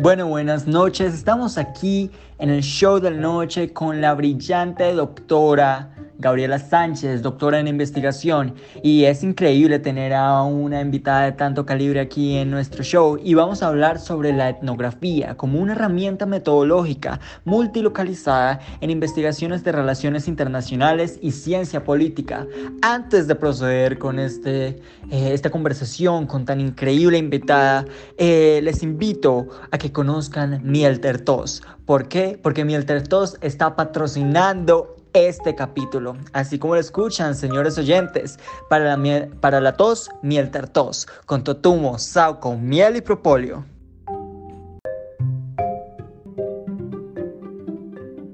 Bueno, buenas noches. Estamos aquí en el show de la noche con la brillante doctora Gabriela Sánchez, doctora en investigación, y es increíble tener a una invitada de tanto calibre aquí en nuestro show y vamos a hablar sobre la etnografía como una herramienta metodológica multilocalizada en investigaciones de relaciones internacionales y ciencia política. Antes de proceder con este, eh, esta conversación con tan increíble invitada, eh, les invito a que conozcan Miel Tertos. ¿Por qué? Porque Miel Tertos está patrocinando este capítulo. Así como lo escuchan, señores oyentes, para la, para la tos, miel tartos, con totumo, sauco, miel y propóleo.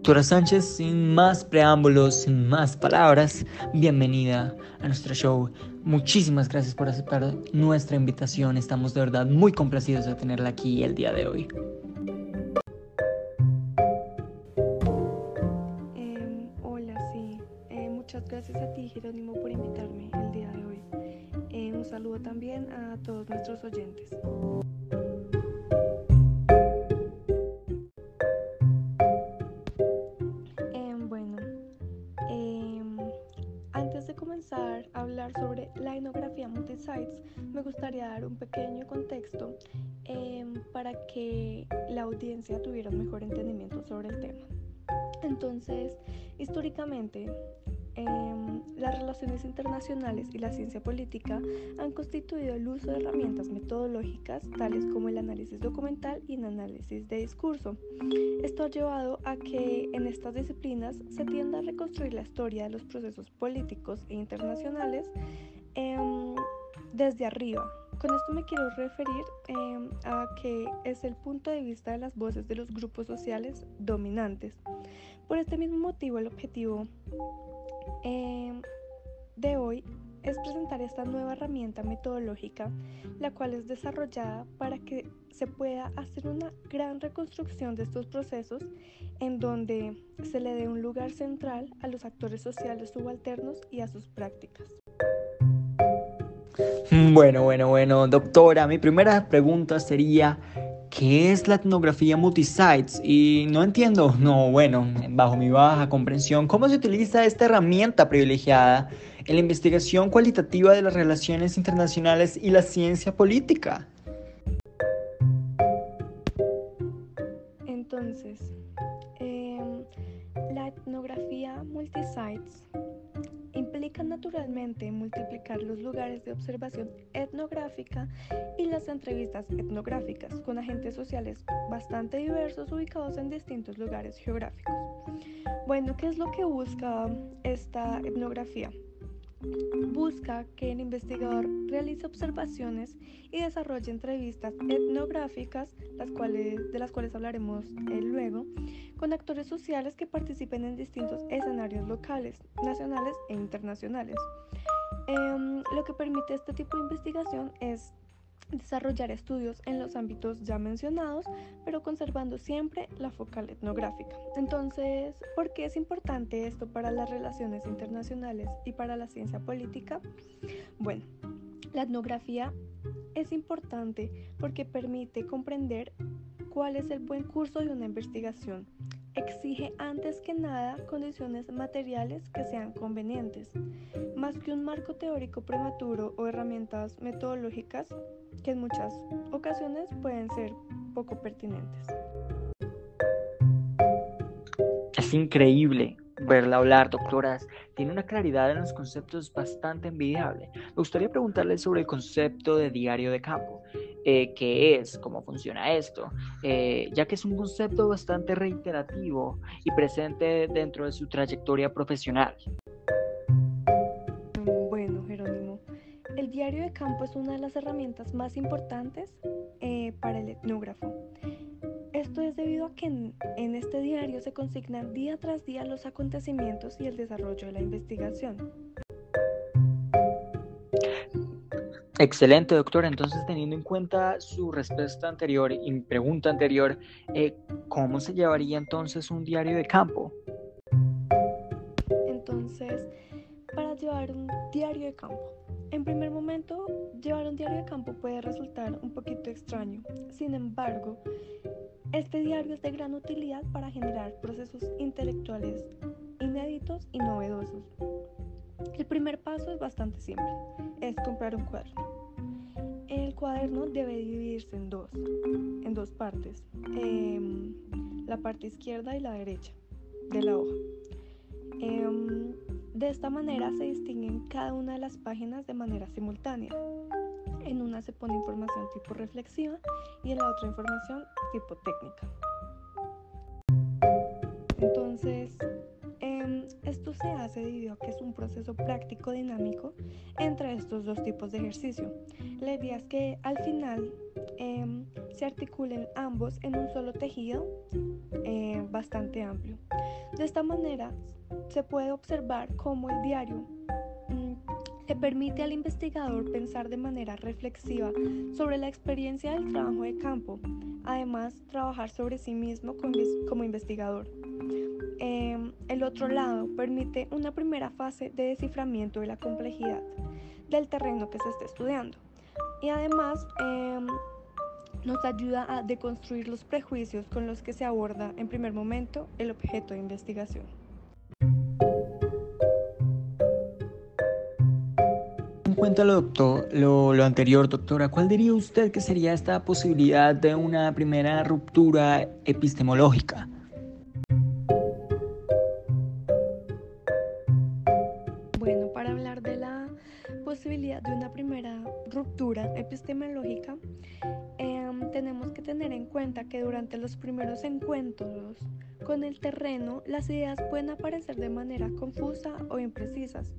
Doctora Sánchez, sin más preámbulos, sin más palabras, bienvenida a nuestro show. Muchísimas gracias por aceptar nuestra invitación. Estamos de verdad muy complacidos de tenerla aquí el día de hoy. Gracias a ti, Jerónimo, por invitarme el día de hoy. Eh, un saludo también a todos nuestros oyentes. Em, bueno, em, antes de comenzar a hablar sobre la etnografía multisites, me gustaría dar un pequeño contexto em, para que la audiencia tuviera un mejor entendimiento sobre el tema. Entonces, históricamente, Em, las relaciones internacionales y la ciencia política han constituido el uso de herramientas metodológicas tales como el análisis documental y el análisis de discurso. Esto ha llevado a que en estas disciplinas se tienda a reconstruir la historia de los procesos políticos e internacionales em, desde arriba. Con esto me quiero referir em, a que es el punto de vista de las voces de los grupos sociales dominantes. Por este mismo motivo, el objetivo Em, de hoy es presentar esta nueva herramienta metodológica, la cual es desarrollada para que se pueda hacer una gran reconstrucción de estos procesos en donde se le dé un lugar central a los actores sociales subalternos y a sus prácticas. Bueno, bueno, bueno, doctora, mi primera pregunta sería, ¿qué es la etnografía multisites? Y no entiendo, no, bueno, bajo mi baja comprensión, ¿cómo se utiliza esta herramienta privilegiada en la investigación cualitativa de las relaciones internacionales y la ciencia política? Entonces, em, la etnografía multisites naturalmente multiplicar los lugares de observación etnográfica y las entrevistas etnográficas con agentes sociales bastante diversos ubicados en distintos lugares geográficos. Bueno, ¿qué es lo que busca esta etnografía? Busca que el investigador realice observaciones y desarrolle entrevistas etnográficas, las cuales, de las cuales hablaremos eh, luego, con actores sociales que participen en distintos escenarios locales, nacionales e internacionales. Em, lo que permite este tipo de investigación es desarrollar estudios en los ámbitos ya mencionados, pero conservando siempre la focal etnográfica. Entonces, ¿por qué es importante esto para las relaciones internacionales y para la ciencia política? Bueno, la etnografía es importante porque permite comprender cuál es el buen curso de una investigación. Exige antes que nada condiciones materiales que sean convenientes, más que un marco teórico prematuro o herramientas metodológicas que en muchas ocasiones pueden ser poco pertinentes. Es increíble verla hablar, doctoras. Tiene una claridad en los conceptos bastante envidiable. Me gustaría preguntarle sobre el concepto de diario de campo. Eh, qué es, cómo funciona esto, eh, ya que es un concepto bastante reiterativo y presente dentro de su trayectoria profesional. Bueno, Jerónimo, el diario de campo es una de las herramientas más importantes eh, para el etnógrafo. Esto es debido a que en, este diario se consignan día tras día los acontecimientos y el desarrollo de la investigación. Excelente, doctora. Entonces, teniendo en cuenta su respuesta anterior y pregunta anterior, eh, ¿cómo se llevaría entonces un diario de campo? Entonces, para llevar un diario de campo, En primer momento, llevar un diario de campo puede resultar un poquito extraño. Sin embargo, este diario es de gran utilidad para generar procesos intelectuales inéditos y novedosos. El primer paso es bastante simple, es comprar un cuaderno. El cuaderno debe dividirse en dos, en dos partes, em, la parte izquierda y la derecha de la hoja. Em, de esta manera se distinguen cada una de las páginas de manera simultánea. En una se pone información tipo reflexiva y en la otra información tipo técnica. Entonces, em, esto se hace debido a que es un proceso práctico dinámico entre estos dos tipos de ejercicio. La idea es que al final em, se articulen ambos en un solo tejido eh, bastante amplio. De esta manera se puede observar cómo el diario mm, le permite al investigador pensar de manera reflexiva sobre la experiencia del trabajo de campo, además trabajar sobre sí mismo como investigador. Em, el otro lado permite una primera fase de desciframiento de la complejidad del terreno que se está estudiando y además em, nos ayuda a deconstruir los prejuicios con los que se aborda en primer momento el objeto de investigación. En cuanto a lo, doctor, lo, lo, anterior, doctora, ¿cuál diría usted que sería esta posibilidad de una primera ruptura epistemológica? De una primera ruptura epistemológica, tenemos que tener en cuenta que durante los primeros encuentros con el terreno, las ideas pueden aparecer de manera confusa o imprecisas.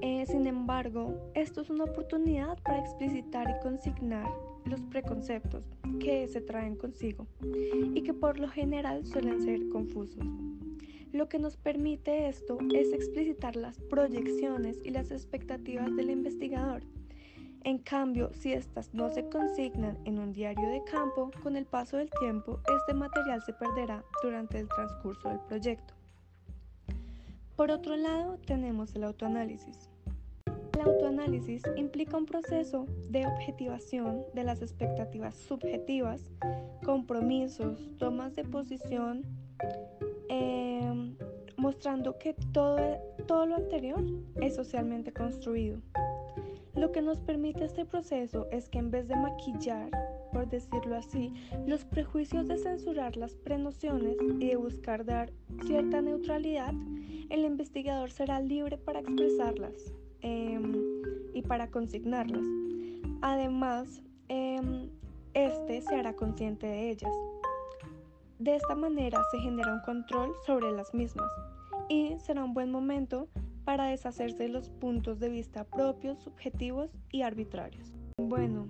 Eh, sin embargo, esto es una oportunidad para explicitar y consignar los preconceptos que se traen consigo y que por lo general suelen ser confusos. Lo que nos permite esto es explicitar las proyecciones y las expectativas del investigador en cambio, si estas no se consignan en un diario de campo, con el paso del tiempo, este material se perderá durante el transcurso del proyecto. Por otro lado, tenemos el autoanálisis. El autoanálisis implica un proceso de objetivación de las expectativas subjetivas, compromisos, tomas de posición, mostrando que todo, todo lo anterior es socialmente construido. Lo que nos permite este proceso es que en vez de maquillar, por decirlo así, los prejuicios de censurar las prenociones y de buscar dar cierta neutralidad, el investigador será libre para expresarlas em, y para consignarlas. Además, em, este se hará consciente de ellas. De esta manera se genera un control sobre las mismas y será un buen momento para deshacerse de los puntos de vista propios, subjetivos y arbitrarios. Bueno,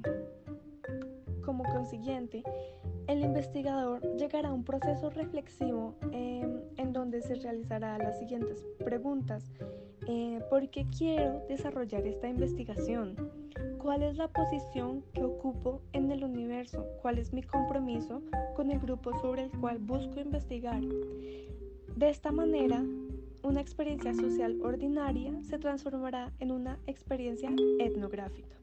como consiguiente, el investigador llegará a un proceso reflexivo em, en donde se realizará las siguientes preguntas. Eh, ¿Por qué quiero desarrollar esta investigación? ¿Cuál es la posición que ocupo en el universo? ¿Cuál es mi compromiso con el grupo sobre el cual busco investigar? De esta manera, una experiencia social ordinaria se transformará en una experiencia etnográfica.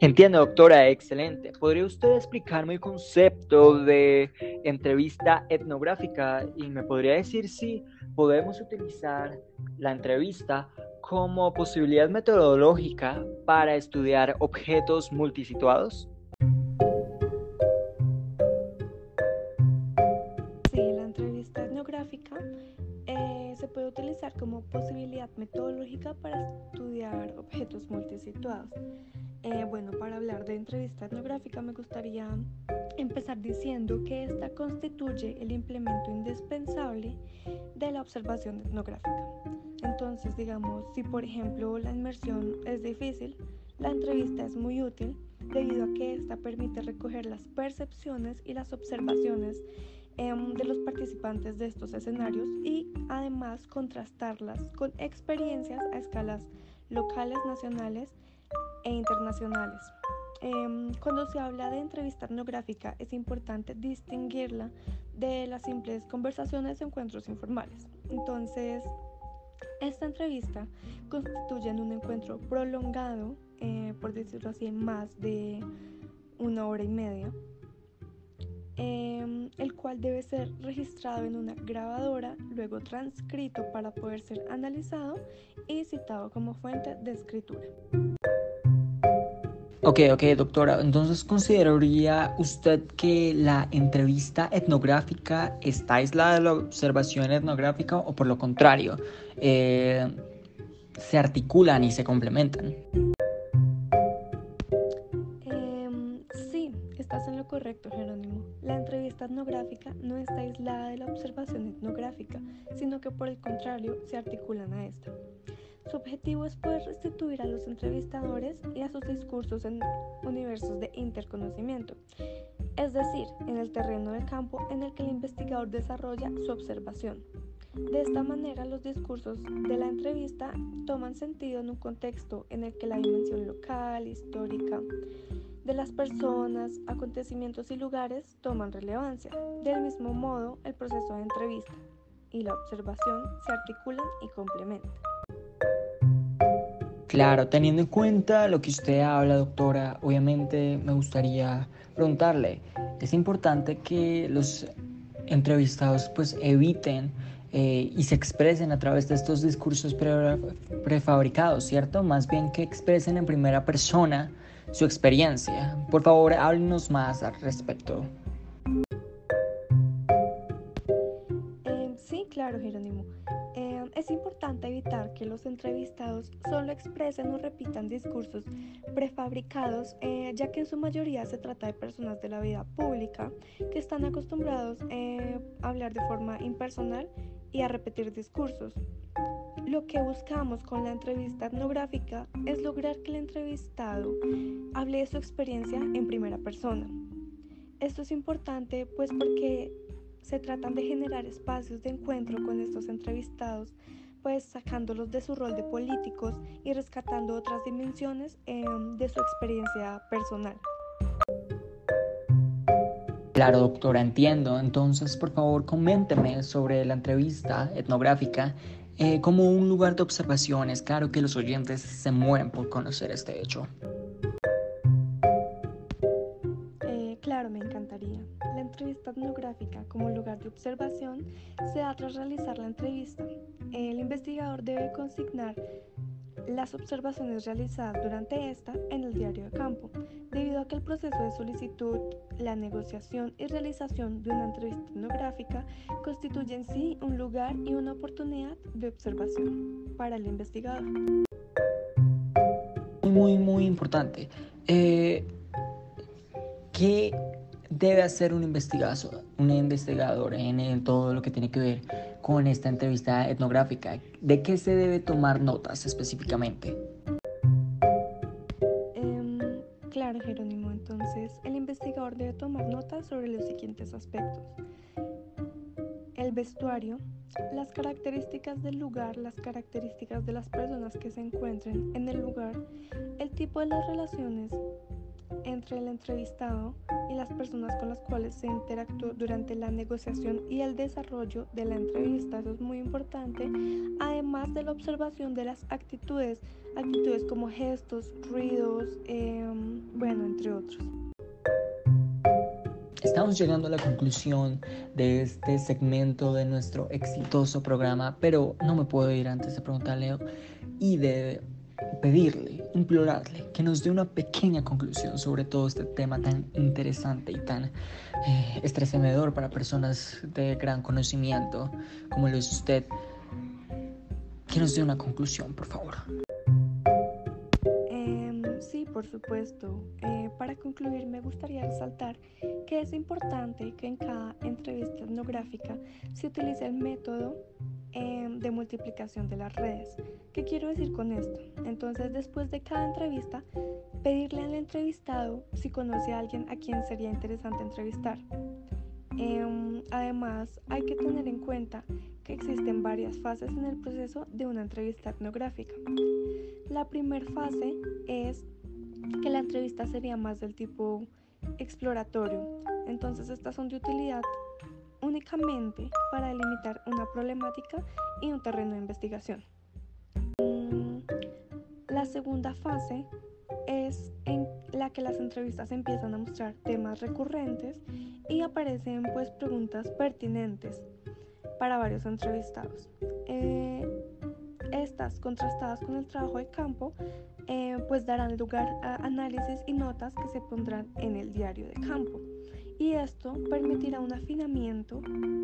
Entiendo, doctora, excelente. ¿Podría usted explicarme el concepto de entrevista etnográfica y me podría decir si podemos utilizar la entrevista como posibilidad metodológica para estudiar objetos multisituados? Eh, bueno, para hablar de entrevista etnográfica me gustaría empezar diciendo que esta constituye el implemento indispensable de la observación etnográfica. Entonces, digamos, si por ejemplo la inmersión es difícil, la entrevista es muy útil debido a que esta permite recoger las percepciones y las observaciones Em, de los participantes de estos escenarios y además contrastarlas con experiencias a escalas locales, nacionales e internacionales. Em, cuando se habla de entrevista etnográfica es importante distinguirla de las simples conversaciones o encuentros informales. Entonces, Esta entrevista constituye un encuentro prolongado, eh, por decirlo así, más de una hora y media, em, el cual debe ser registrado en una grabadora, luego transcrito para poder ser analizado y citado como fuente de escritura. Ok, ok, doctora. Entonces, ¿consideraría usted que la entrevista etnográfica está aislada de la observación etnográfica o por lo contrario, eh, se articulan y se complementan? Em, sí, estás en lo correcto, Jerónimo. La entrevista etnográfica no está aislada de la observación etnográfica, sino que por el contrario se articulan a esta. Su objetivo es poder restituir a los entrevistadores y a sus discursos en universos de interconocimiento, es decir, en el terreno del campo en el que el investigador desarrolla su observación. De esta manera, los discursos de la entrevista toman sentido en un contexto en el que la dimensión local, histórica, de las personas, acontecimientos y lugares toman relevancia. Del mismo modo, el proceso de entrevista y la observación se articulan y complementan. Claro, teniendo en cuenta lo que usted habla, doctora, obviamente me gustaría preguntarle, es importante que los entrevistados pues eviten eh, y se expresen a través de estos discursos prefabricados, ¿cierto? Más bien que expresen en primera persona su experiencia. Por favor, háblenos más al respecto. Eh, sí, claro, Jerónimo. Em, es importante los entrevistados solo expresen o repitan discursos prefabricados, eh, ya que en su mayoría se trata de personas de la vida pública que están acostumbrados eh, a hablar de forma impersonal y a repetir discursos. Lo que buscamos con la entrevista etnográfica es lograr que el entrevistado hable de su experiencia en primera persona. Esto es importante pues porque se tratan de generar espacios de encuentro con estos entrevistados, pues sacándolos de su rol de políticos y rescatando otras dimensiones em, de su experiencia personal. Claro, doctora, entiendo. Entonces, por favor, coménteme sobre la entrevista etnográfica eh, como un lugar de observaciones. Claro que los oyentes se mueren por conocer este hecho. Etnográfica como lugar de observación se da tras realizar la entrevista. El investigador debe consignar las observaciones realizadas durante esta en el diario de campo, debido a que el proceso de solicitud, la negociación y realización de una entrevista etnográfica constituye en sí un lugar y una oportunidad de observación para el investigador. Muy, muy, importante. Eh, ¿Qué debe hacer un investigador, un investigador en, todo lo que tiene que ver con esta entrevista etnográfica? ¿De qué se debe tomar notas específicamente? Em, claro, Jerónimo. Entonces, el investigador debe tomar notas sobre los siguientes aspectos. El vestuario, las características del lugar, las características de las personas que se encuentren en el lugar, el tipo de las relaciones entre el entrevistado y las personas con las cuales se interactuó durante la negociación y el desarrollo de la entrevista. Eso es muy importante. Además de la observación de las actitudes, actitudes como gestos, ruidos, em, bueno, entre otros. Estamos llegando a la conclusión de este segmento de nuestro exitoso programa, pero no me puedo ir antes de preguntarle y de pedirle, implorarle que nos dé una pequeña conclusión sobre todo este tema tan interesante y tan eh, para personas de gran conocimiento como lo es usted. Que nos dé una conclusión, por favor. Em, sí, por supuesto. Eh, para concluir, me gustaría resaltar que es importante que en cada entrevista etnográfica se utilice el método Em, de multiplicación de las redes. ¿Qué quiero decir con esto? Entonces, después de cada entrevista, pedirle al entrevistado si conoce a alguien a quien sería interesante entrevistar. Em, además, hay que tener en cuenta que existen varias fases en el proceso de una entrevista etnográfica. La primera fase es que la entrevista sería más del tipo exploratorio. Entonces, estas son de utilidad únicamente para delimitar una problemática y un terreno de investigación. La segunda fase es en la que las entrevistas empiezan a mostrar temas recurrentes y aparecen pues preguntas pertinentes para varios entrevistados. Eh, estas contrastadas con el trabajo de campo eh, pues darán lugar a análisis y notas que se pondrán en el diario de campo y esto permitirá un afinamiento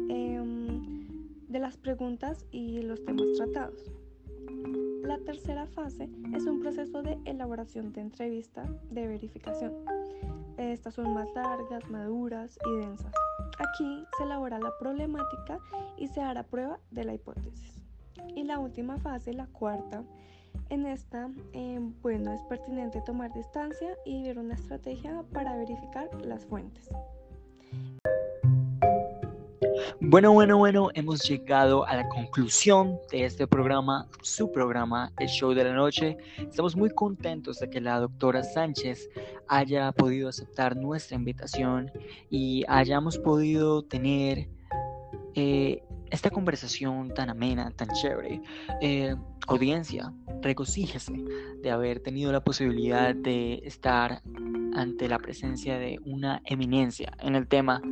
em, de las preguntas y los temas tratados. La tercera fase es un proceso de elaboración de entrevista de verificación. Estas son más largas, maduras y densas. Aquí se elabora la problemática y se hará prueba de la hipótesis. Y la última fase, la cuarta, en esta, em, bueno, es pertinente tomar distancia y ver una estrategia para verificar las fuentes. Bueno, bueno, bueno, hemos llegado a la conclusión de este programa, su programa, el show de la noche. Estamos muy contentos de que la doctora Sánchez haya podido aceptar nuestra invitación y hayamos podido tener eh, esta conversación tan amena, tan chévere. Eh, audiencia, regocíjese de haber tenido la posibilidad de estar ante la presencia de una eminencia en el tema.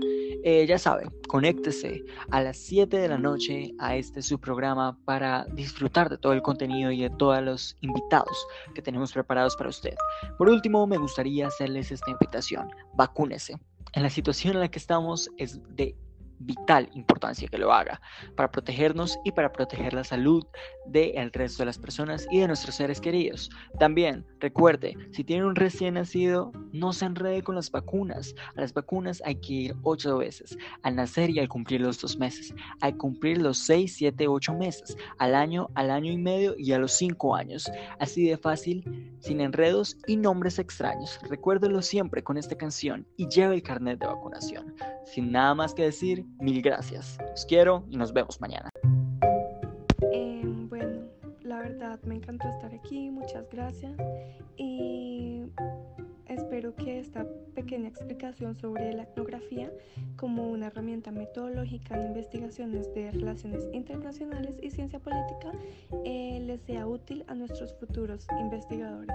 Eh, ya sabe, conéctese a las 7 de la noche a este su programa para disfrutar de todo el contenido y de todos los invitados que tenemos preparados para usted. Por último, me gustaría hacerles esta invitación. Vacúnese. En la situación en la que estamos es de vital importancia que lo haga para protegernos y para proteger la salud del resto de las personas y de nuestros seres queridos. También recuerde, si tiene un recién nacido, no se enrede con las vacunas. A las vacunas hay que ir ocho veces, al nacer y al cumplir los dos meses, al cumplir los seis, siete, ocho meses, al año, al año y medio y a los cinco años. Así de fácil, sin enredos y nombres extraños. Recuérdelo siempre con esta canción y lleve el carnet de vacunación. Sin nada más que decir, Mil gracias. Los quiero y nos vemos mañana. Em, bueno, la verdad me encantó estar aquí. Muchas gracias. Y espero que esta pequeña explicación sobre la etnografía como una herramienta metodológica en investigaciones de relaciones internacionales y ciencia política eh, les sea útil a nuestros futuros investigadores.